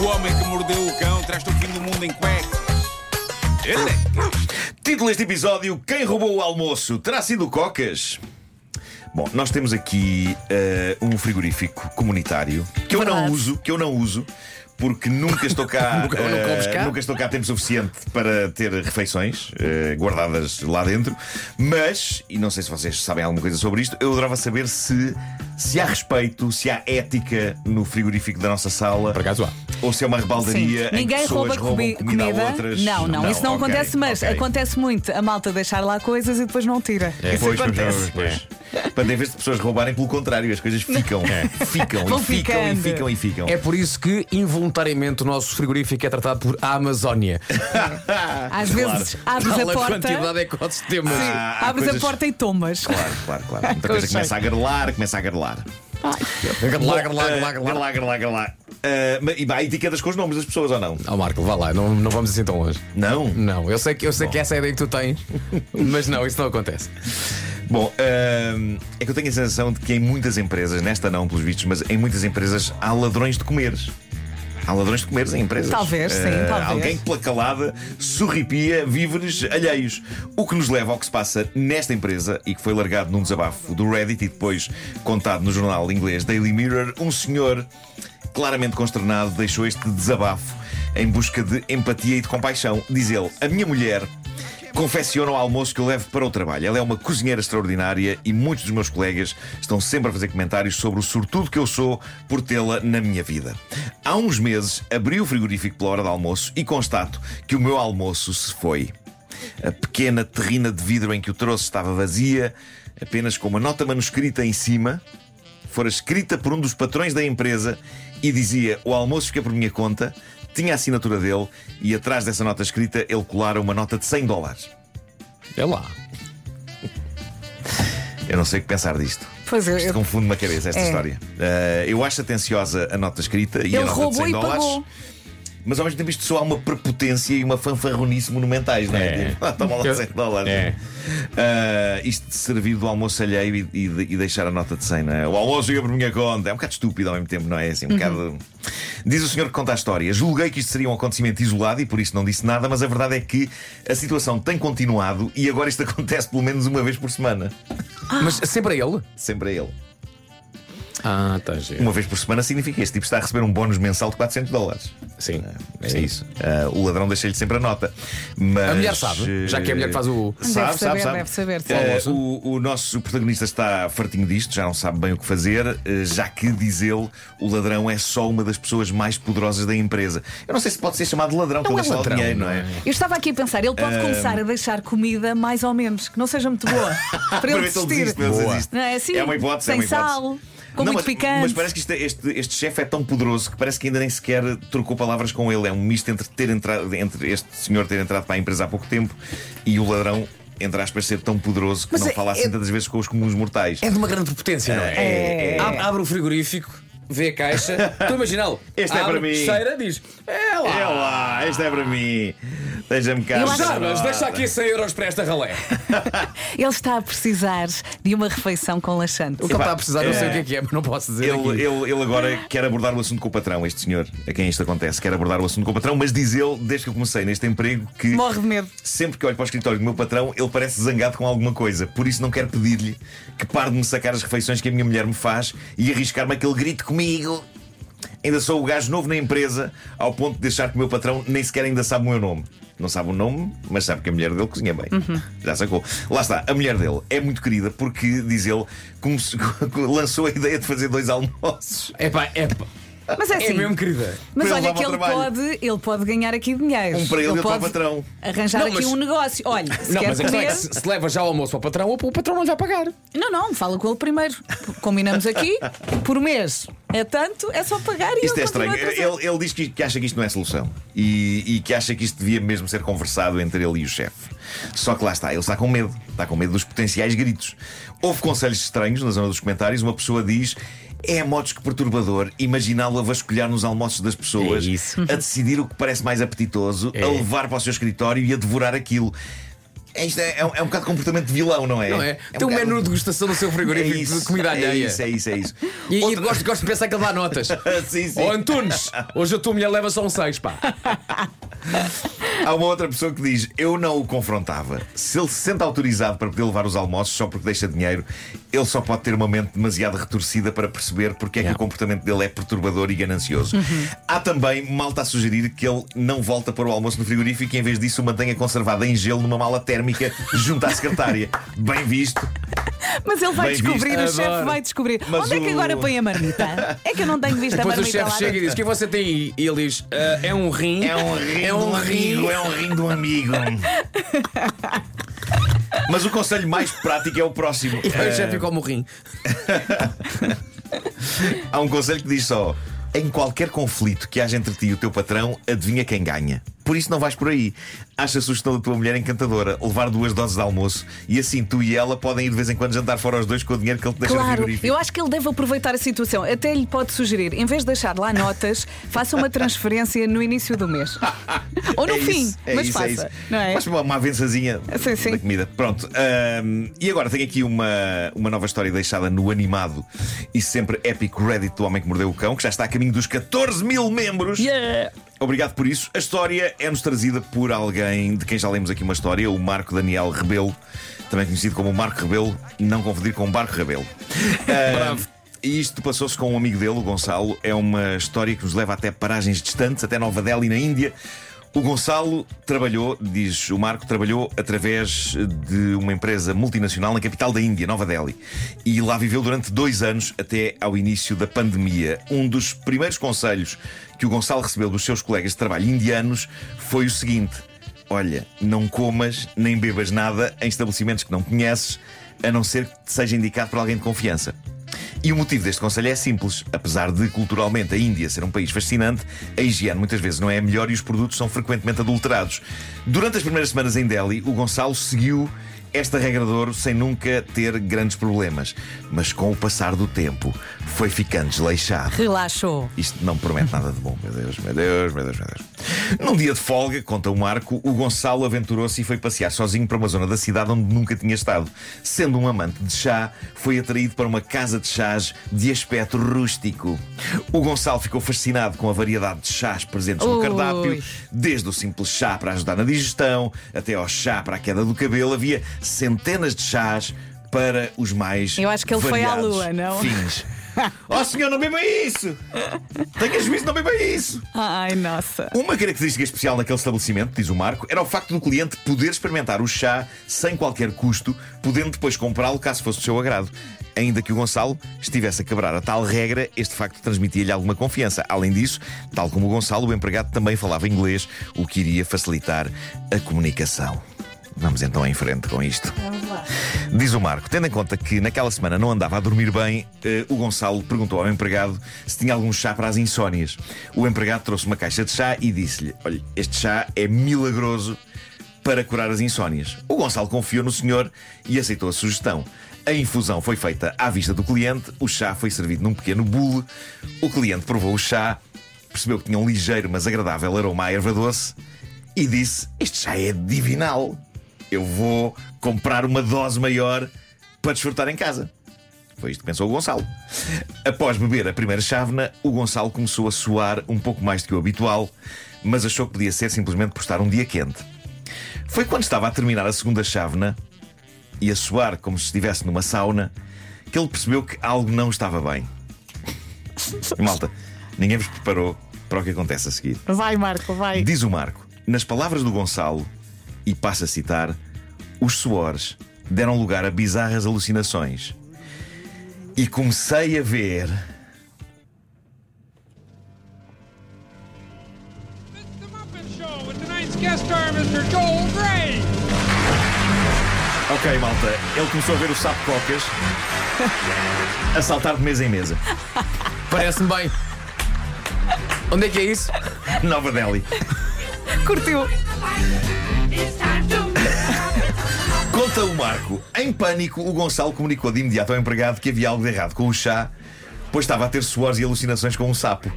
O homem que mordeu o cão traz-te o fim do mundo em cuecas. Elecas. Título deste episódio: Quem roubou o almoço? Terá sido o Cocas? Bom, nós temos aqui eh, um frigorífico comunitário que eu não Verdade. uso, que eu não uso. Porque nunca estou cá, Nunca- não cá? nunca estou cá tempo suficiente para ter refeições eh, guardadas lá dentro. Mas, e não sei se vocês sabem alguma coisa sobre isto, eu adorava saber se, se há respeito, se há ética no frigorífico da nossa sala. Por acaso há. Ou se é uma rebaldaria em que Ninguém pessoas rouba roubam comi- comida, comida. a outras. Não, não, isso não ok, acontece, mas ok. acontece muito a malta deixar lá coisas e depois não tira. Isso É, Pois, pois, acontece. pois, pois. Para em vez de pessoas roubarem, pelo contrário, as coisas ficam. Ficam Vão e ficam e ficam e ficam. É por isso que involuntariamente o nosso frigorífico é tratado por a Amazónia. Às vezes abres Tal a porta. quantidade de ecossistemas. Sim, Há- há abres coisas- a porta e tomas. Claro, claro, claro. Muita coisa Com começa a garlar, começa a garlar. Garlar. Ah, mas- e há etiquetas com os nomes das pessoas ou não? Ó Marco, vá lá, não, não vamos assim tão longe. Não? Não, eu sei que, eu sei que essa é a ideia que tu tens, mas não, isso não acontece. Bom, ah, é que eu tenho a sensação de que em muitas empresas, nesta não pelos vistos, mas em muitas empresas há ladrões de comeres. Há ladrões de comeres em empresas. Talvez, sim, Ah, talvez. Alguém que pela calada sorripia víveres alheios. O que nos leva ao que se passa nesta empresa e que foi largado num desabafo do Reddit e depois contado no jornal inglês Daily Mirror. Um senhor claramente consternado deixou este desabafo em busca de empatia e de compaixão. Diz ele: A minha mulher confecciona o almoço que eu levo para o trabalho. Ela é uma cozinheira extraordinária e muitos dos meus colegas estão sempre a fazer comentários sobre o sortudo que eu sou por tê-la na minha vida. Há uns meses abri o frigorífico pela hora do almoço e constato que o meu almoço se foi. A pequena terrina de vidro em que o trouxe estava vazia, apenas com uma nota manuscrita em cima. Fora escrita por um dos patrões da empresa e dizia: O almoço fica por minha conta. Tinha a assinatura dele e atrás dessa nota escrita ele colara uma nota de 100 dólares. É lá. Eu não sei o que pensar disto. Pois eu, Isto eu, confunde-me a cabeça, esta É. história. Uh, eu acho atenciosa a nota escrita e a ele nota de roubou 100 e dólares. pagou. Mas ao mesmo tempo isto soa a uma prepotência e uma fanfarronice monumentais, não é? É. Tipo, ah, toma lá 100 dólares. É. Ah, isto de servir do almoço alheio e, e e deixar a nota de 100, não é? O almoço fica por minha conta. É um bocado estúpido ao mesmo tempo, não é? Assim, um bocado. Diz o senhor que conta a história. Julguei que isto seria um acontecimento isolado e por isso não disse nada, mas a verdade é que a situação tem continuado e agora isto acontece pelo menos uma vez por semana. Mas sempre a ele? Sempre a ele. Ah, tá giro. Uma vez por semana significa que este tipo está a receber um bónus mensal de 400 dólares. Sim, É sim. isso. Ah, o ladrão deixa-lhe sempre a nota. Mas, A mulher sabe, já que é a mulher que faz o. Deve Sabe, saber, sabe, sabe. deve saber. Eh, o, o nosso protagonista está fartinho disto, já não sabe bem o que fazer, eh, já que, diz ele, o ladrão é só uma das pessoas mais poderosas da empresa. Eu não sei se pode ser chamado de ladrão, Não ele é ladrão, dinheiro, não é? é? Eu estava aqui a pensar, ele pode começar a deixar comida mais ou menos, que não seja muito boa. Para ele desistir. desiste, Boa. Não é assim? É uma hipótese, Sem é uma hipótese. sal, com Não, muito mas, picante. mas parece que isto é- este, este chefe é tão poderoso que parece que ainda nem sequer trocou palavras com ele. É um misto entre, ter entrado, entre este senhor ter entrado para a empresa há pouco tempo e o ladrão, entre aspas, ser tão poderoso que Mas não é- fala assim é- tantas vezes com os comuns mortais. É de uma grande potência, não é? É, é. Abre, abre o frigorífico, vê a caixa. Estou a imaginá-lo. Este é Abre, para mim. Cheira, diz: É lá. É lá, este é para mim. Deixa-me cá. Eu acho- Já, mas deixa aqui 100 euros para esta ralé. Ele está a precisar de uma refeição com laxante. O que ele está a precisar, não sei o que é que é, mas não posso dizer. Ele, aqui. ele, ele agora quer abordar o assunto com o patrão, este senhor, a quem isto acontece, quer abordar o assunto com o patrão, mas diz ele, desde que eu comecei neste emprego, que Morre de medo. sempre que olho para o escritório do meu patrão, ele parece zangado com alguma coisa. Por isso não quero pedir-lhe que pare de me sacar as refeições que a minha mulher me faz e arriscar-me aquele grito comigo. Ainda sou o gajo novo na empresa, ao ponto de deixar que o meu patrão nem sequer ainda sabe o meu nome. Não sabe o nome, mas sabe que a mulher dele cozinha bem. Já sacou. Lá está, a mulher dele é muito querida porque, diz ele, lançou a ideia de fazer dois almoços. Epá, epá. Mas é É assim. mesmo querida. Mas olha ele que ele pode, ele pode ganhar aqui dinheiro. Um para ele e outro para o patrão. Arranjar Não, aqui mas- um negócio. Olha, se Não, quer mas a questão é comer. que se, se leva já o almoço para o patrão, o patrão não lhe vai pagar. Não, não, fala com ele primeiro. Combinamos aqui, por mês. É tanto, é só pagar e Isto ele é estranho. continua a trazer. Ele, ele diz que, que acha que isto não é solução e, e que acha que isto devia mesmo ser conversado entre ele e o chefe. Só que lá está, ele está com medo. Está com medo dos potenciais gritos. Houve conselhos estranhos na zona dos comentários. Uma pessoa diz. É a modos que perturbador imaginá-lo a vasculhar nos almoços das pessoas, É a decidir o que parece mais apetitoso, É. a levar para o seu escritório e a devorar aquilo. É, isto é, é, um, é um bocado de comportamento de vilão, não é? Não é? um Tem um bocado- menu de degustação no seu É frigorífico isso, de comida é alheia. isso, é isso, é isso. E, e Outra- gosto, gosto de pensar que ele dá notas. sim, sim. Ó Antunes, hoje a tua mulher leva só um 6, pá. Há uma outra pessoa que diz: Eu não o confrontava. Se ele se sente autorizado para poder levar os almoços só porque deixa dinheiro, ele só pode ter uma mente demasiado retorcida para perceber porque é que o comportamento dele é perturbador e ganancioso. Há também malta a sugerir que ele não volta para o almoço no frigorífico e em vez disso o mantenha conservado em gelo numa mala térmica junto à secretária. Bem visto. Mas ele vai Bem descobrir, visto. o chefe Adoro. vai descobrir. Mas Onde é que o- agora põe a marmita? É que eu não tenho visto a Depois o marmita chefe lá chega e diz: O que você tem aí? E ele diz: "Ah, É um rim. É um rim É um rim. amigo, é um rim de um amigo. Mas o conselho mais prático é o próximo. E depois o Eh, chefe come o rim. Há um conselho que diz só: em qualquer conflito que haja entre ti e o teu patrão, adivinha quem ganha. Por isso não vais por aí. Acha a sugestão da tua mulher encantadora, levar duas doses de almoço e assim tu e ela podem ir de vez em quando jantar fora os dois com o dinheiro que ele te deixa no Claro, frigorífico. eu acho que ele deve aproveitar a situação. Até lhe pode sugerir, em vez de deixar lá notas, faça uma transferência no início do mês. Ou no É fim, isso, é mas isso, faça. é isso. Não é? Faz uma, uma avançazinha Sim, sim. da comida. Pronto. ahm, e agora tenho aqui uma, uma nova história deixada no animado e sempre épico Reddit do Homem que Mordeu o Cão, que já está a caminho dos 14 mil membros. Yeah. Obrigado por isso. A história é-nos trazida por alguém de quem já lemos aqui uma história, o Marco Daniel Rebelo, também conhecido como Marco Rebelo, não confundir com o Barco Rebelo. Ah, Bravo. e isto passou-se com um amigo dele, o Gonçalo. É uma história que nos leva até paragens distantes, até Nova Delhi, na Índia. O Gonçalo trabalhou, diz o Marco, trabalhou através de uma empresa multinacional na capital da Índia, Nova Delhi. E lá viveu durante dois anos até ao início da pandemia. Um dos primeiros conselhos que o Gonçalo recebeu dos seus colegas de trabalho indianos foi o seguinte: Olha, não comas nem bebas nada em estabelecimentos que não conheces, a não ser que te seja indicado por alguém de confiança. E o motivo deste conselho é simples. Apesar de culturalmente a Índia ser um país fascinante, a higiene muitas vezes não é a melhor e os produtos são frequentemente adulterados. Durante as primeiras semanas em Delhi, o Gonçalo seguiu esta regra de ouro sem nunca ter grandes problemas. Mas com o passar do tempo, foi ficando desleixado. Relaxou. Isto não promete nada de bom, meu Deus, meu Deus, meu Deus, meu Deus. Num dia de folga, conta o Marco, o Gonçalo aventurou-se e foi passear sozinho para uma zona da cidade onde nunca tinha estado. Sendo um amante de chá, foi atraído para uma casa de chás de aspecto rústico. O Gonçalo ficou fascinado com a variedade de chás presentes no Ui. cardápio, desde o simples chá para ajudar na digestão, até ao chá para a queda do cabelo. Havia centenas de chás para os mais Eu acho que ele foi à lua, não? fins. Oh senhor, não beba isso! Tenha juízo, não beba isso! Ai, nossa. Uma característica especial naquele estabelecimento, diz o Marco, era o facto do cliente poder experimentar o chá sem qualquer custo, podendo depois comprá-lo caso fosse do seu agrado. Ainda que o Gonçalo estivesse a quebrar a tal regra, este facto transmitia-lhe alguma confiança. Além disso, tal como o Gonçalo, o empregado também falava inglês, o que iria facilitar a comunicação. Vamos então em frente com isto. Diz o Marco, tendo em conta que naquela semana não andava a dormir bem, eh, o Gonçalo perguntou ao empregado se tinha algum chá para as insónias. O empregado trouxe uma caixa de chá e disse-lhe: Olha, este chá é milagroso para curar as insónias. O Gonçalo confiou no senhor e aceitou a sugestão. A infusão foi feita à vista do cliente, o chá foi servido num pequeno bule. O cliente provou o chá, percebeu que tinha um ligeiro mas agradável aroma à erva doce e disse: Este chá é divinal. Eu vou comprar uma dose maior para desfrutar em casa. Foi isto que pensou o Gonçalo. Após beber a primeira chávena, o Gonçalo começou a suar um pouco mais do que o habitual, mas achou que podia ser simplesmente por estar um dia quente. Foi quando estava a terminar a segunda chávena e a suar como se estivesse numa sauna que ele percebeu que algo não estava bem. E, malta, ninguém vos preparou para o que acontece a seguir. Vai, Marco, vai. Diz o Marco, nas palavras do Gonçalo, e passa a citar, os suores deram lugar a bizarras alucinações. E comecei a ver. Ok, malta, ele começou a ver o sapo cocas a saltar de mesa em mesa. Parece-me bem. Onde é que é isso? Nova Delhi. Curtiu. Conta o Marco. Em pânico, o Gonçalo comunicou de imediato ao empregado que havia algo de errado com o chá, pois estava a ter suores e alucinações com um sapo.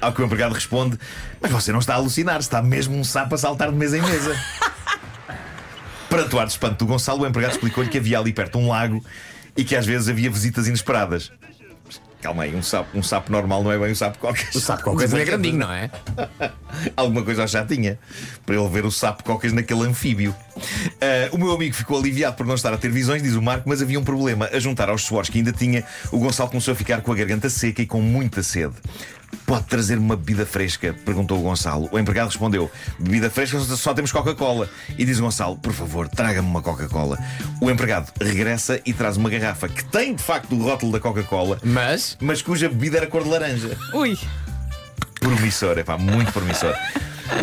Ao que o empregado responde: Mas você não está a alucinar, está mesmo um sapo a saltar de mesa em mesa. Para Para o ar de espanto do Gonçalo, o empregado explicou-lhe que havia ali perto um lago e que às vezes havia visitas inesperadas. Calma aí, um sapo, um sapo normal não é bem um sapo cocas. O sapo qualquer é grandinho, não é? Alguma coisa já tinha para ele ver o sapo cocas naquele anfíbio. Ah, o meu amigo ficou aliviado por não estar a ter visões, diz o Marco, mas havia um problema. A juntar aos suores que ainda tinha, o Gonçalo começou a ficar com a garganta seca e com muita sede. Pode trazer uma bebida fresca? perguntou o Gonçalo. O empregado respondeu: Bebida fresca só temos Coca-Cola. E diz o Gonçalo: Por favor, traga-me uma Coca-Cola. O empregado regressa e traz uma garrafa que tem de facto o rótulo da Coca-Cola, Mas. mas cuja bebida era cor de laranja. Ui, Promissor, é pá, muito promissor.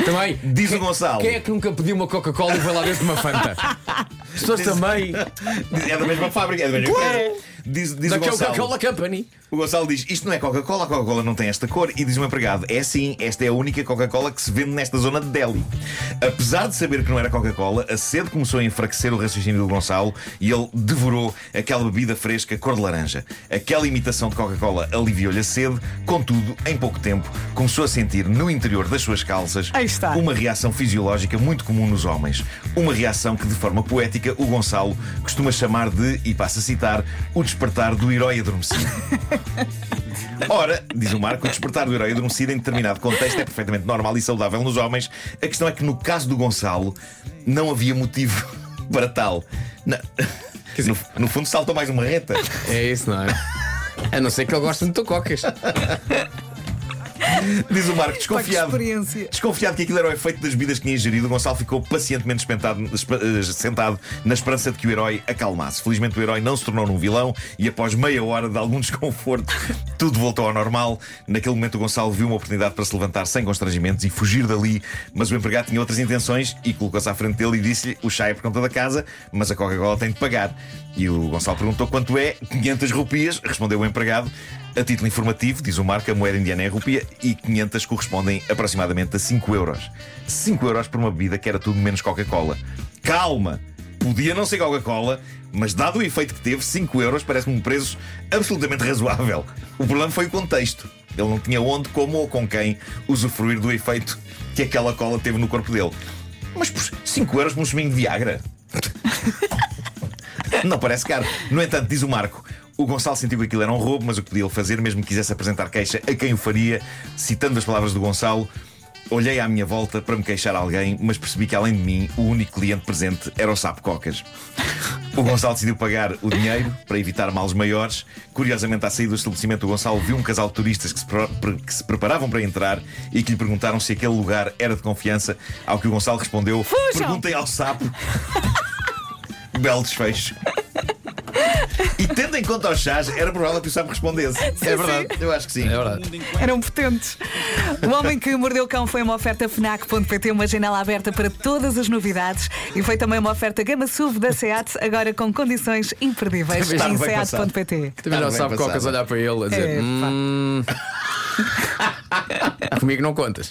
Também. Diz quem, o Gonçalo. Quem é que nunca pediu uma Coca-Cola e foi lá dentro de uma Fanta? As pessoas também. É da mesma fábrica, é da mesma empresa. Diz, diz Da o Gonçalo. Coca-Cola Company. O Gonçalo diz: Isto não é Coca-Cola, a Coca-Cola não tem esta cor. E diz o empregado: É sim, esta é a única Coca-Cola que se vende nesta zona de Delhi. Apesar de saber que não era Coca-Cola, a sede começou a enfraquecer o raciocínio do Gonçalo e ele devorou aquela bebida fresca cor de laranja. Aquela imitação de Coca-Cola aliviou-lhe a sede, contudo, em pouco tempo, começou a sentir no interior das suas calças uma reação fisiológica muito comum nos homens. Uma reação que, de forma poética, o Gonçalo costuma chamar de, e passa a citar, o despertar do herói adormecido. Ora, diz o Marco, o despertar do herói adormecido em determinado contexto é perfeitamente normal e saudável nos homens. A questão é que no caso do Gonçalo não havia motivo para tal. Na- No, no fundo, saltou mais uma reta. É isso, não é? A não ser que ele goste de cocas. Diz o Marco, pá, que desconfiado. Desconfiado que aquilo era o efeito das bebidas que tinha ingerido, o Gonçalo ficou pacientemente espantado- espa- eh, sentado na esperança de que o herói acalmasse. Felizmente o herói não se tornou num vilão e após meia hora de algum desconforto, tudo voltou ao normal. Naquele momento o Gonçalo viu uma oportunidade para se levantar sem constrangimentos e fugir dali, mas o empregado tinha outras intenções e colocou-se à frente dele e disse-lhe: o chá é por conta da casa, mas a Coca-Cola tem de pagar. E o Gonçalo perguntou quanto é, 500 rupias, respondeu o empregado. A título informativo, diz o Marco, a moeda indiana é rupia e 500 correspondem aproximadamente a 5 euros. 5 euros por uma bebida que era tudo menos Coca-Cola. Calma! Podia não ser Coca-Cola, mas dado o efeito que teve, 5 euros parece-me um preço absolutamente razoável. O problema foi o contexto. Ele não tinha onde, como ou com quem usufruir do efeito que aquela cola teve no corpo dele. Mas por 5 euros por um chuminho de Viagra? Não parece caro. No entanto, diz o Marco, o Gonçalo sentiu que aquilo era um roubo, mas o que podia ele fazer, mesmo que quisesse apresentar queixa a quem o faria, citando as palavras do Gonçalo. Olhei à minha volta para me queixar a alguém, mas percebi que além de mim, o único cliente presente era o Sapo Cocas. O Gonçalo decidiu pagar o dinheiro para evitar males maiores. Curiosamente, à saída do estabelecimento, o Gonçalo viu um casal de turistas que se, que se preparavam para entrar e que lhe perguntaram se aquele lugar era de confiança. Ao que o Gonçalo respondeu: Fujam! Perguntem ao sapo. Belo desfecho. E tendo em conta os chás, era provável que o sapo respondesse. é verdade, eu acho que sim. É verdade. Eram potentes. O Homem que Mordeu o Cão foi uma oferta FNAC.pt, uma janela aberta para todas as novidades. E foi também uma oferta Gama SUV da SEAT, agora com condições imperdíveis Está em. SEAT.pt. Também não sabe cocas olhar para ele a dizer: É. "Hum, Comigo não contas.